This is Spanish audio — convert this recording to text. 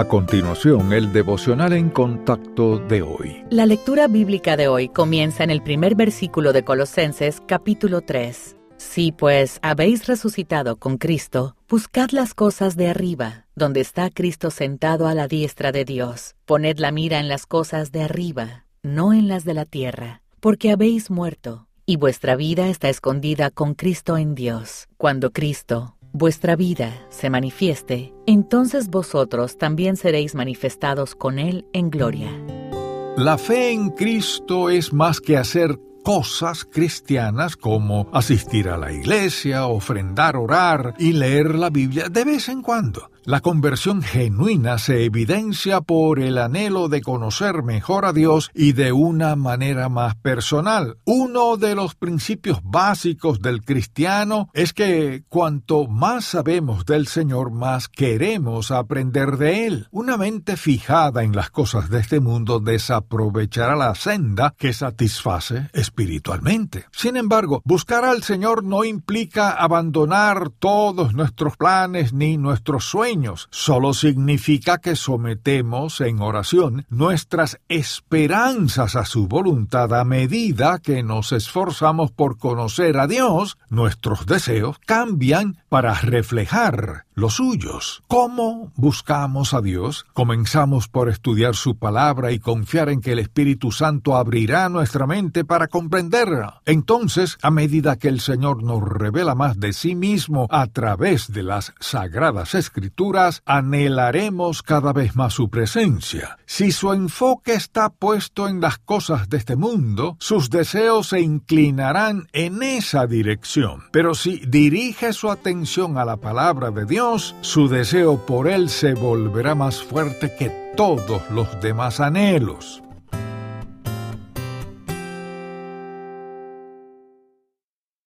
A continuación, el devocional en contacto de hoy. La lectura bíblica de hoy comienza en el primer versículo de Colosenses capítulo 3. Si pues habéis resucitado con Cristo, buscad las cosas de arriba, donde está Cristo sentado a la diestra de Dios. Poned la mira en las cosas de arriba, no en las de la tierra, porque habéis muerto, y vuestra vida está escondida con Cristo en Dios. Cuando Cristo, vuestra vida se manifieste, entonces vosotros también seréis manifestados con Él en gloria. La fe en Cristo es más que hacer cosas cristianas como asistir a la iglesia, ofrendar, orar y leer la Biblia de vez en cuando. La conversión genuina se evidencia por el anhelo de conocer mejor a Dios y de una manera más personal. Uno de los principios básicos del cristiano es que cuanto más sabemos del Señor, más queremos aprender de Él. Una mente fijada en las cosas de este mundo desaprovechará la senda que satisface espiritualmente. Sin embargo, buscar al Señor no implica abandonar todos nuestros planes ni nuestros sueños. Solo significa que sometemos en oración nuestras esperanzas a su voluntad a medida que nos esforzamos por conocer a Dios, nuestros deseos cambian para reflejar los suyos. ¿Cómo buscamos a Dios? Comenzamos por estudiar su palabra y confiar en que el Espíritu Santo abrirá nuestra mente para comprenderla. Entonces, a medida que el Señor nos revela más de sí mismo a través de las sagradas escrituras, anhelaremos cada vez más su presencia. Si su enfoque está puesto en las cosas de este mundo, sus deseos se inclinarán en esa dirección. Pero si dirige su atención a la palabra de Su deseo por él se volverá más fuerte que todos los demás anhelos.